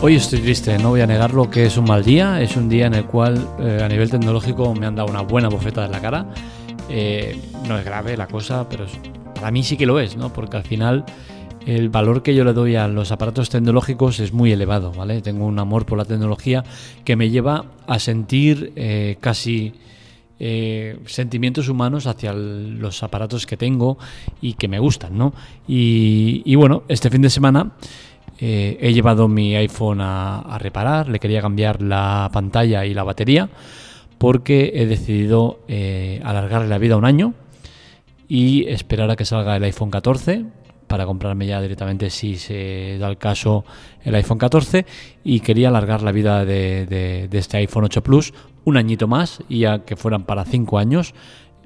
Hoy estoy triste, no voy a negarlo que es un mal día, es un día en el cual eh, a nivel tecnológico me han dado una buena bofeta en la cara. Eh, no es grave la cosa, pero para mí sí que lo es, ¿no? Porque al final el valor que yo le doy a los aparatos tecnológicos es muy elevado, ¿vale? Tengo un amor por la tecnología que me lleva a sentir eh, casi eh, sentimientos humanos hacia los aparatos que tengo y que me gustan, ¿no? Y, bueno, este fin de semana eh, he llevado mi iPhone a, reparar, le quería cambiar la pantalla y la batería porque he decidido alargarle la vida un año y esperar a que salga el iPhone 14 para comprarme ya directamente si se da el caso el iPhone 14 y quería alargar la vida de, este iPhone 8 Plus un añito más y ya que fueran para 5 años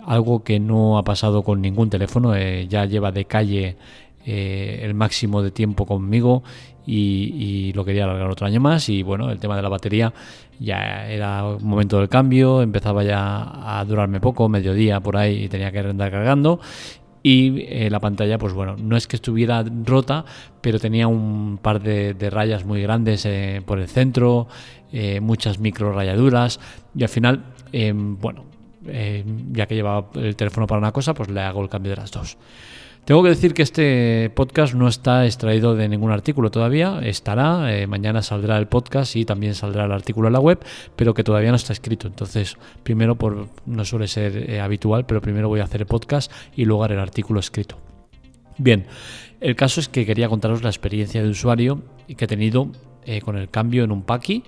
algo que no ha pasado con ningún teléfono eh, ya lleva de calle eh, el máximo de tiempo conmigo y, lo quería alargar otro año más y bueno el tema de la batería ya era momento del cambio empezaba ya a durarme poco mediodía por ahí y tenía que andar cargando y eh, la pantalla, pues bueno, no es que estuviera rota, pero tenía un par de, rayas muy grandes eh, por el centro, muchas micro rayaduras y al final, em, bueno, ya que llevaba el teléfono para una cosa, pues le hago el cambio de las dos. Tengo que decir que este podcast no está extraído de ningún artículo todavía, estará, eh, mañana saldrá el podcast y también saldrá el artículo en la web, pero que todavía no está escrito. Entonces, primero, por, no suele ser eh, habitual, pero primero voy a hacer el podcast y luego haré el artículo escrito. Bien, el caso es que quería contaros la experiencia de usuario que he tenido eh, con el cambio en un Paki.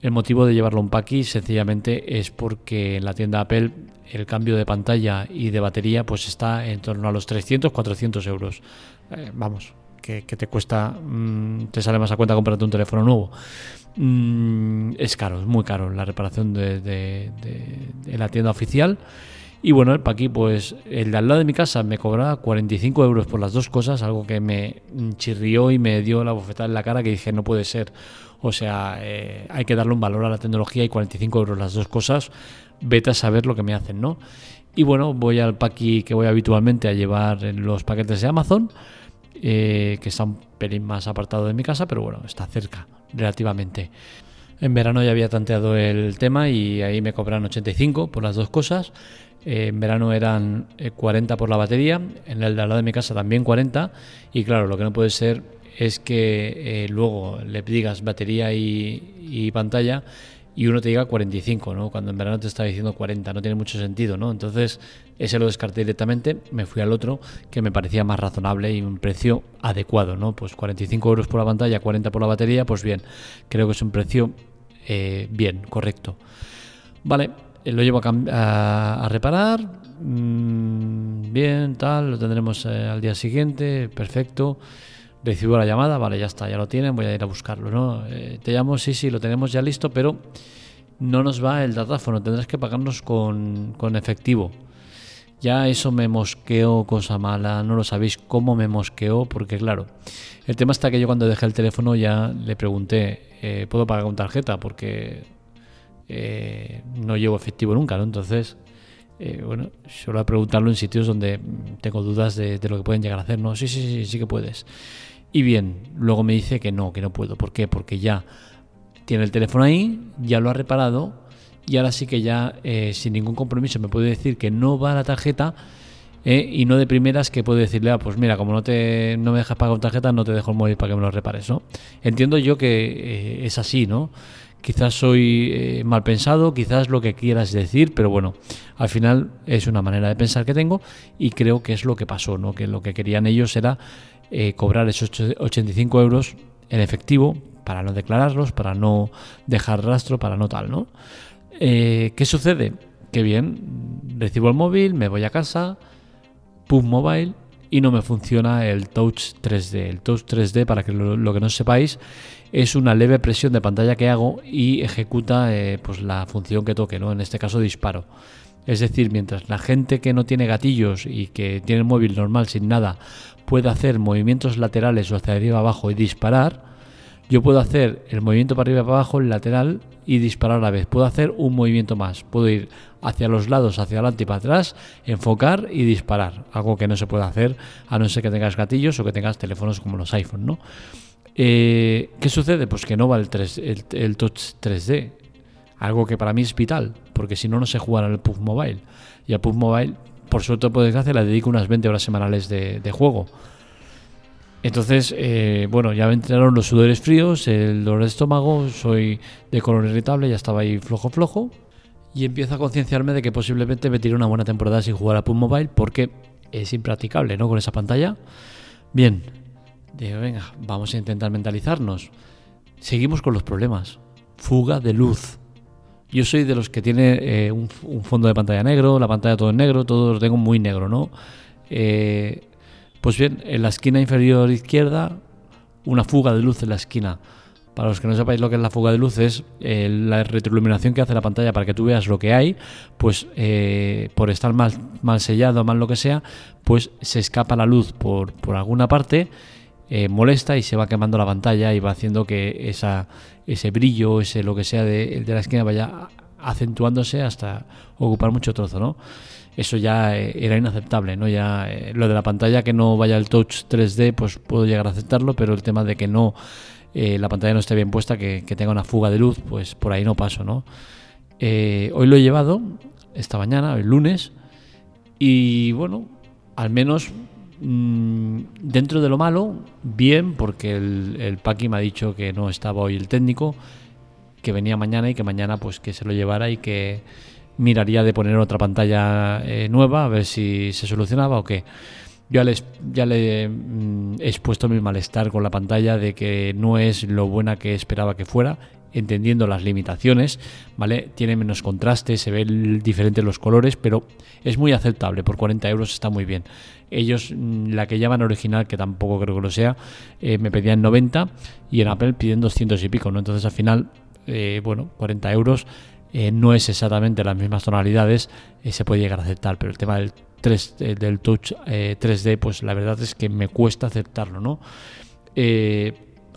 El motivo de llevarlo un Paki sencillamente es porque en la tienda Apple el cambio de pantalla y de batería pues está en torno a los 300-400 euros. Eh, vamos, que, te cuesta, mm, te sale más a cuenta comprarte un teléfono nuevo. Mm, es caro, es muy caro la reparación de, la tienda oficial. Y bueno, el Paki, pues el de al lado de mi casa me cobraba 45 euros por las dos cosas, algo que me chirrió y me dio la bofetada en la cara que dije, no puede ser. O sea, eh, hay que darle un valor a la tecnología y 45 euros las dos cosas, vete a saber lo que me hacen, ¿no? Y bueno, voy al Paki que voy habitualmente a llevar los paquetes de Amazon, eh, que está un pelín más apartado de mi casa, pero bueno, está cerca relativamente. En verano ya había tanteado el tema y ahí me cobran 85 por las dos cosas. Eh, en verano eran 40 por la batería, en el de al lado de mi casa también 40. Y claro, lo que no puede ser es que eh, luego le digas batería y, pantalla y uno te diga 45, ¿no? Cuando en verano te está diciendo 40, no tiene mucho sentido, ¿no? Entonces, ese lo descarté directamente, me fui al otro que me parecía más razonable y un precio adecuado, ¿no? Pues 45 euros por la pantalla, 40 por la batería, pues bien, creo que es un precio eh, bien, correcto. Vale, eh, lo llevo a, reparar, mm, bien, tal, lo tendremos al día siguiente, perfecto recibo la llamada, vale, ya está, ya lo tienen, voy a ir a buscarlo, ¿no? Eh, te llamo, sí, sí, lo tenemos ya listo, pero no nos va el datáfono, tendrás que pagarnos con, efectivo. Ya eso me mosqueó, cosa mala, no lo sabéis cómo me mosqueó, porque claro, el tema está que yo cuando dejé el teléfono ya le pregunté, eh, ¿puedo pagar con tarjeta? Porque eh, no llevo efectivo nunca, ¿no? Entonces, bueno, suelo preguntarlo en sitios donde tengo dudas de, de, lo que pueden llegar a hacer, ¿no? Sí, sí, sí, sí que puedes. Y bien, luego me dice que no, que no puedo. ¿Por qué? Porque ya tiene el teléfono ahí, ya lo ha reparado y ahora sí que ya eh, sin ningún compromiso me puede decir que no va a la tarjeta eh, y no de primeras que puede decirle, ah, pues mira, como no, te, no me dejas pagar con tarjeta, no te dejo el móvil para que me lo repares, ¿no? Entiendo yo que eh, es así, ¿no? Quizás soy mal pensado, quizás lo que quieras decir, pero bueno, al final es una manera de pensar que tengo y creo que es lo que pasó, ¿no? Que lo que querían ellos era eh, cobrar esos 85 euros en efectivo para no declararlos, para no dejar rastro, para no tal, ¿no? Eh, ¿Qué sucede? Que bien, recibo el móvil, me voy a casa, pum mobile y no me funciona el Touch 3D. El Touch 3D, para que lo, que no sepáis, es una leve presión de pantalla que hago y ejecuta eh, pues la función que toque, ¿no? En este caso disparo. Es decir, mientras la gente que no tiene gatillos y que tiene el móvil normal sin nada puede hacer movimientos laterales o hacia arriba abajo y disparar, yo puedo hacer el movimiento para arriba para abajo, el lateral y disparar a la vez. Puedo hacer un movimiento más. Puedo ir hacia los lados, hacia adelante y para atrás, enfocar y disparar. Algo que no se puede hacer a no ser que tengas gatillos o que tengas teléfonos como los iPhone, ¿no? Eh, ¿Qué sucede? Pues que no va el, 3, el, Touch 3D. Algo que para mí es vital, porque si no, no sé jugar al PUB Mobile. Y al PUB Mobile, por suerte por desgracia, le dedico unas 20 horas semanales de, juego. Entonces, eh, bueno, ya me entraron los sudores fríos, el dolor de estómago, soy de color irritable, ya estaba ahí flojo flojo. Y empiezo a concienciarme de que posiblemente me tire una buena temporada sin jugar a PUB Mobile porque es impracticable, ¿no? Con esa pantalla. Bien, digo, venga, vamos a intentar mentalizarnos. Seguimos con los problemas. Fuga de luz. Yo soy de los que tiene eh, un, fondo de pantalla negro, la pantalla todo en negro, todo lo tengo muy negro, ¿no? Eh, pues bien, en la esquina inferior izquierda, una fuga de luz en la esquina. Para los que no sepáis lo que es la fuga de luz, es eh, la retroiluminación que hace la pantalla para que tú veas lo que hay, pues por estar mal, mal sellado, mal lo que sea, pues se escapa la luz por, por alguna parte, eh, molesta y se va quemando la pantalla y va haciendo que ese brillo, ese lo que sea de, de la esquina vaya acentuándose hasta ocupar mucho trozo, ¿no? Eso ya era inaceptable, ¿no? Ya lo de la pantalla que no vaya el touch 3D, pues puedo llegar a aceptarlo, pero el tema de que no eh, la pantalla no esté bien puesta, que, tenga una fuga de luz, pues por ahí no paso, ¿no? Eh, hoy lo he llevado, esta mañana, el lunes, y bueno, al menos mm, dentro de lo malo, bien, porque el, el Paki me ha dicho que no estaba hoy el técnico, que venía mañana y que mañana pues que se lo llevara y que miraría de poner otra pantalla eh, nueva a ver si se solucionaba o qué. Yo ya le mm, he expuesto mi malestar con la pantalla de que no es lo buena que esperaba que fuera, entendiendo las limitaciones, ¿vale? Tiene menos contraste, se ven diferentes los colores, pero es muy aceptable, por 40 euros está muy bien. Ellos, mm, la que llaman original, que tampoco creo que lo sea, eh, me pedían 90 y en Apple piden 200 y pico, ¿no? Entonces al final, eh, bueno, 40 euros eh, no es exactamente las mismas tonalidades, se puede llegar a aceptar, pero el tema del 3, eh, del Touch 3D, eh, pues la verdad es que me cuesta aceptarlo, ¿no?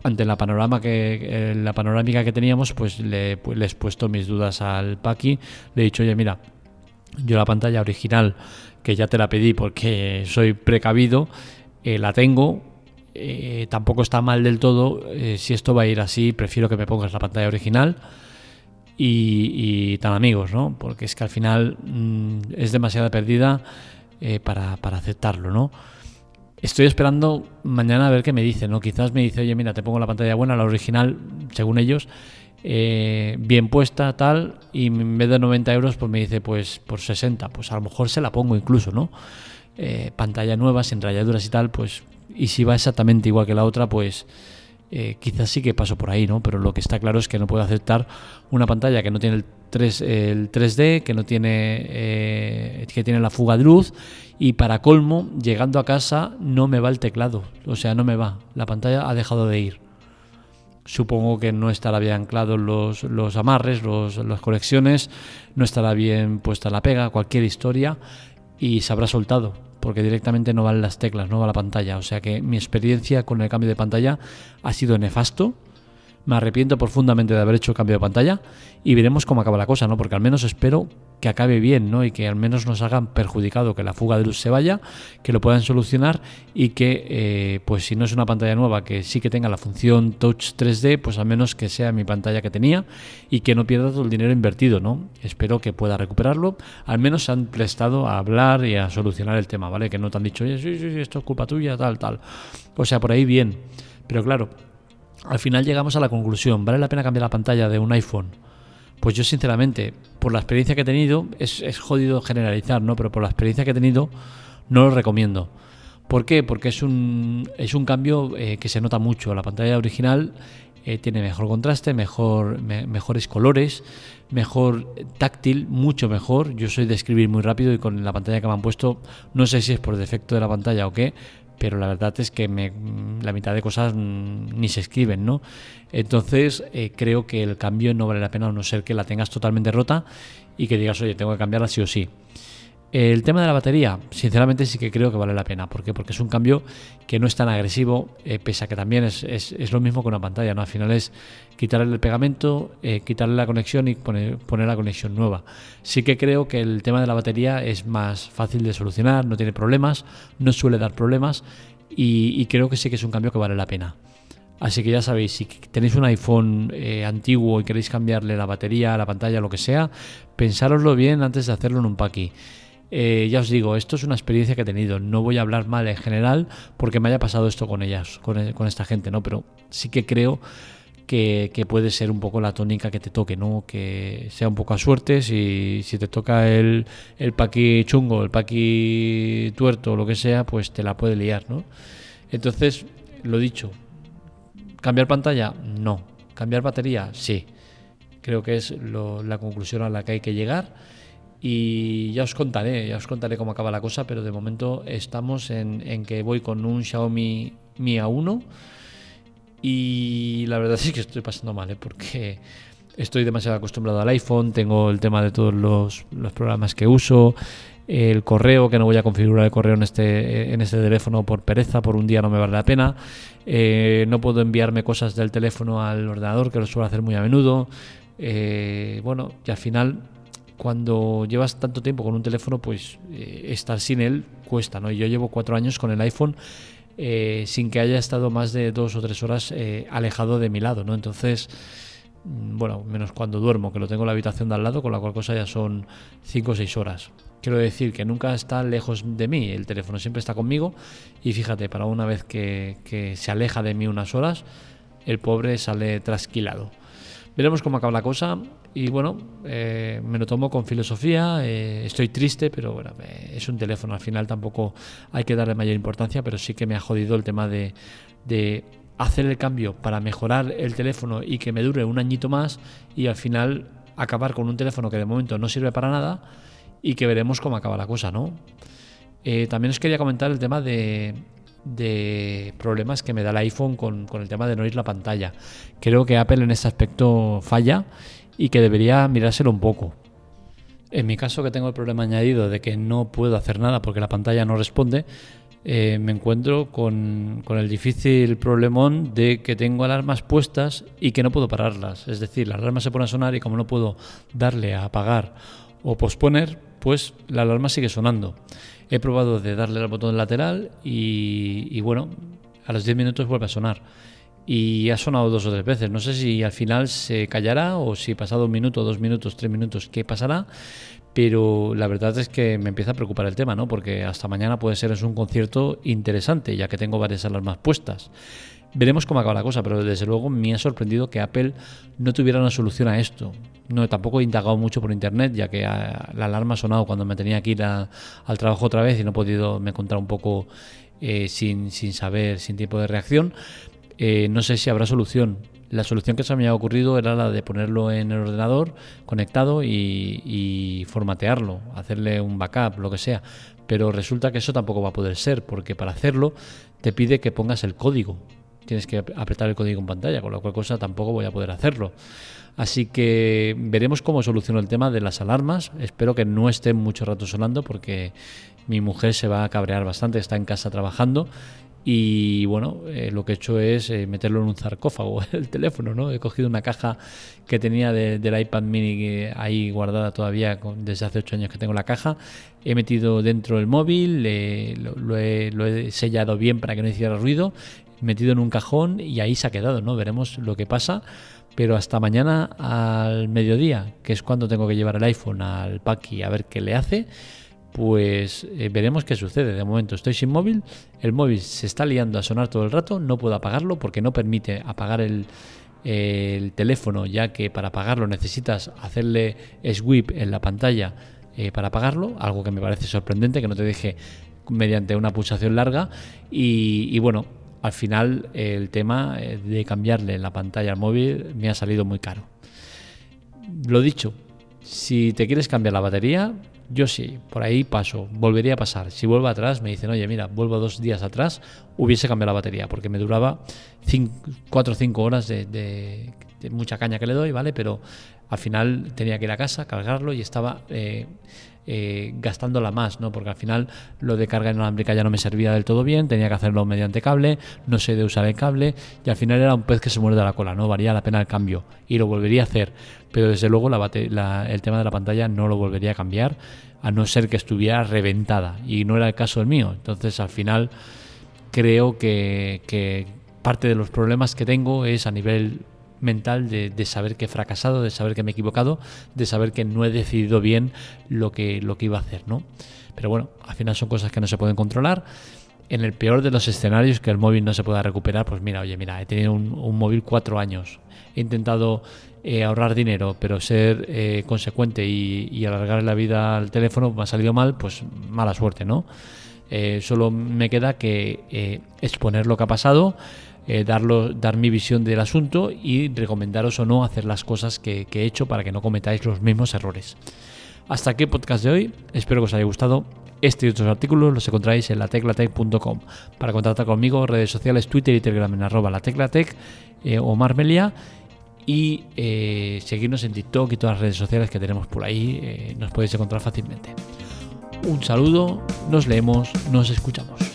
Ante la panorama que la panorámica que teníamos, pues le, pues le, he puesto mis dudas al Paki. Le he dicho, oye, mira, yo la pantalla original, que ya te la pedí porque soy precavido, la tengo. tampoco está mal del todo. si esto va a ir así, prefiero que me pongas la pantalla original y, tan amigos, ¿no? Porque es que al final mm, es demasiada perdida eh, para, aceptarlo, ¿no? Estoy esperando mañana a ver qué me dice, ¿no? Quizás me dice, oye, mira, te pongo la pantalla buena, la original, según ellos, eh, bien puesta, tal, y en vez de 90 euros, pues me dice, pues por 60, pues a lo mejor se la pongo incluso, ¿no? Eh, pantalla nueva, sin rayaduras y tal, pues, y si va exactamente igual que la otra, pues eh, quizás sí que paso por ahí, ¿no? Pero lo que está claro es que no puedo aceptar una pantalla que no tiene el, 3, el 3D, que no tiene, eh, que tiene la fuga de luz y para colmo, llegando a casa no me va el teclado, o sea, no me va. La pantalla ha dejado de ir. Supongo que no estará bien anclados los, los amarres, los, las conexiones, no estará bien puesta la pega, cualquier historia y se habrá soltado porque directamente no van las teclas, no va la pantalla. O sea que mi experiencia con el cambio de pantalla ha sido nefasto. Me arrepiento profundamente de haber hecho cambio de pantalla y veremos cómo acaba la cosa, ¿no? Porque al menos espero que acabe bien, ¿no? Y que al menos nos hagan perjudicado, que la fuga de luz se vaya, que lo puedan solucionar y que, eh, pues si no es una pantalla nueva, que sí que tenga la función Touch 3D, pues al menos que sea mi pantalla que tenía y que no pierda todo el dinero invertido, ¿no? Espero que pueda recuperarlo. Al menos se han prestado a hablar y a solucionar el tema, ¿vale? Que no te han dicho, sí, sí, sí, esto es culpa tuya, tal, tal. O sea, por ahí bien. Pero claro, al final llegamos a la conclusión, ¿vale la pena cambiar la pantalla de un iPhone? Pues yo sinceramente, por la experiencia que he tenido, es, jodido generalizar, ¿no? Pero por la experiencia que he tenido, no lo recomiendo. ¿Por qué? Porque es un, es un cambio eh, que se nota mucho. La pantalla original eh, tiene mejor contraste, mejor, mejores colores, mejor táctil, mucho mejor. Yo soy de escribir muy rápido y con la pantalla que me han puesto, no sé si es por defecto de la pantalla o qué, pero la verdad es que me, la mitad de cosas ni se escriben, ¿no? Entonces eh, creo que el cambio no vale la pena a no ser que la tengas totalmente rota y que digas, oye, tengo que cambiarla sí o sí. El tema de la batería, sinceramente sí que creo que vale la pena. ¿Por qué? Porque es un cambio que no es tan agresivo, eh, pese a que también es, es, lo mismo que una pantalla. ¿no? Al final es quitarle el pegamento, eh, quitarle la conexión y poner, poner la conexión nueva. Sí que creo que el tema de la batería es más fácil de solucionar, no tiene problemas, no suele dar problemas y, creo que sí que es un cambio que vale la pena. Así que ya sabéis, si tenéis un iPhone eh, antiguo y queréis cambiarle la batería, la pantalla, lo que sea, pensároslo bien antes de hacerlo en un paqui. Eh, ya os digo, esto es una experiencia que he tenido. No voy a hablar mal en general porque me haya pasado esto con ellas, con, con esta gente, ¿no? Pero sí que creo que, puede ser un poco la tónica que te toque, ¿no? Que sea un poco a suerte, si, si te toca el, el paqui chungo, el paqui tuerto lo que sea, pues te la puede liar, ¿no? Entonces, lo dicho, ¿cambiar pantalla? No. ¿Cambiar batería? Sí. Creo que es la conclusión a la que hay que llegar. Y ya os contaré, ya os contaré cómo acaba la cosa, pero de momento estamos en, en que voy con un Xiaomi Mi A1 y la verdad es que estoy pasando mal, ¿eh? porque estoy demasiado acostumbrado al iPhone, tengo el tema de todos los, programas que uso, el correo, que no voy a configurar el correo en este, en este teléfono por pereza, por un día no me vale la pena. Eh, no puedo enviarme cosas del teléfono al ordenador, que lo suelo hacer muy a menudo. Eh, bueno, y al final, cuando llevas tanto tiempo con un teléfono, pues estar sin él cuesta, ¿no? Y yo llevo cuatro años con el iPhone eh, sin que haya estado más de dos o tres horas eh, alejado de mi lado, ¿no? Entonces, mm, bueno, menos cuando duermo, que lo tengo en la habitación de al lado, con la cual cosa ya son cinco o seis horas. Quiero decir que nunca está lejos de mí, el teléfono siempre está conmigo y fíjate, para una vez que se aleja de mí unas horas, el pobre sale trasquilado. Veremos cómo acaba la cosa y bueno, eh, me lo tomo con filosofía, eh, estoy triste, pero bueno, es un teléfono, al final tampoco hay que darle mayor importancia, pero sí que me ha jodido el tema de, de hacer el cambio para mejorar el teléfono y que me dure un añito más y al final acabar con un teléfono que de momento no sirve para nada y que veremos cómo acaba la cosa, ¿no? Eh, también os quería comentar el tema de, de problemas que me da el iPhone con, el tema de no ir la pantalla. Creo que Apple en este aspecto falla y que debería mirárselo un poco. En mi caso, que tengo el problema añadido de que no puedo hacer nada porque la pantalla no responde, eh, me encuentro con, con, el difícil problemón de que tengo alarmas puestas y que no puedo pararlas. Es decir, la alarma se pone a sonar y como no puedo darle a apagar o posponer, pues la alarma sigue sonando. He probado de darle al botón lateral y, bueno, a los 10 minutos vuelve a sonar. Y ha sonado dos o tres veces. No sé si al final se callará o si pasado un minuto, dos minutos, tres minutos, qué pasará. Pero la verdad es que me empieza a preocupar el tema, ¿no? Porque hasta mañana puede ser un concierto interesante, ya que tengo varias alarmas puestas. Veremos cómo acaba la cosa, pero desde luego me ha sorprendido que Apple no tuviera una solución a esto. No, tampoco he indagado mucho por internet, ya que ah, la alarma ha sonado cuando me tenía que ir al trabajo otra vez y no he podido me encontrar un poco eh, sin, sin, saber, sin tiempo de reacción. Eh, no sé si habrá solución. La solución que se me ha ocurrido era la de ponerlo en el ordenador conectado y formatearlo, hacerle un backup, lo que sea. Pero resulta que eso tampoco va a poder ser, porque para hacerlo te pide que pongas el código tienes que apretar el código en pantalla, con lo cual cosa tampoco voy a poder hacerlo. Así que veremos cómo soluciono el tema de las alarmas. Espero que no estén mucho rato sonando porque mi mujer se va a cabrear bastante, está en casa trabajando y bueno, eh, lo que he hecho es eh, meterlo en un sarcófago, el teléfono, ¿no? He cogido una caja que tenía del iPad mini ahí guardada todavía desde hace ocho años que tengo la caja. He metido dentro el móvil, he, lo, he, sellado bien para que no hiciera ruido metido en un cajón y ahí se ha quedado, ¿no? Veremos lo que pasa, pero hasta mañana al mediodía, que es cuando tengo que llevar el iPhone al Paki a ver qué le hace, pues eh, veremos qué sucede. De momento estoy sin móvil, el móvil se está liando a sonar todo el rato, no puedo apagarlo porque no permite apagar el, teléfono, ya que para apagarlo necesitas hacerle sweep en la pantalla eh, para apagarlo, algo que me parece sorprendente, que no te deje mediante una pulsación larga. y bueno, al final el tema eh, de cambiarle la pantalla al móvil me ha salido muy caro. Lo dicho, si te quieres cambiar la batería, yo sí, por ahí paso, volvería a pasar. Si vuelvo atrás, me dicen, oye, mira, vuelvo dos días atrás, hubiese cambiado la batería, porque me duraba 4 o 5 horas de, mucha caña que le doy, ¿vale? Pero al final tenía que ir a casa, cargarlo y estaba eh, eh, gastándola más, ¿no? Porque al final lo de carga inalámbrica ya no me servía del todo bien, tenía que hacerlo mediante cable, no sé de usar el cable y al final era un pez que se muerde la cola, ¿no? Valía la pena el cambio y lo volvería a hacer, pero desde luego el tema de la pantalla no lo volvería a cambiar a no ser que estuviera reventada y no era el caso del mío. Entonces al final creo que parte de los problemas que tengo es a nivel mental de, saber que he fracasado, de saber que me he equivocado, de saber que no he decidido bien lo que, lo que iba a hacer, ¿no? Pero bueno, al final son cosas que no se pueden controlar. En el peor de los escenarios, que el móvil no se pueda recuperar, pues mira, oye, mira, he tenido un, móvil cuatro años, he intentado eh, ahorrar dinero, pero ser eh, consecuente y, alargar la vida al teléfono me ha salido mal, pues mala suerte, ¿no? Eh, solo me queda que exponer lo que ha pasado, eh, dar mi visión del asunto y recomendaros o no hacer las cosas que, he hecho para que no cometáis los mismos errores. Hasta aquí el podcast de hoy, espero que os haya gustado. Este y otros artículos los encontráis en lateclatec.com. Para contactar conmigo, redes sociales, Twitter y Telegram en arroba lateclatec eh, o Marmelia y eh, seguirnos en TikTok y todas las redes sociales que tenemos por ahí, nos podéis encontrar fácilmente. Un saludo, nos leemos, nos escuchamos.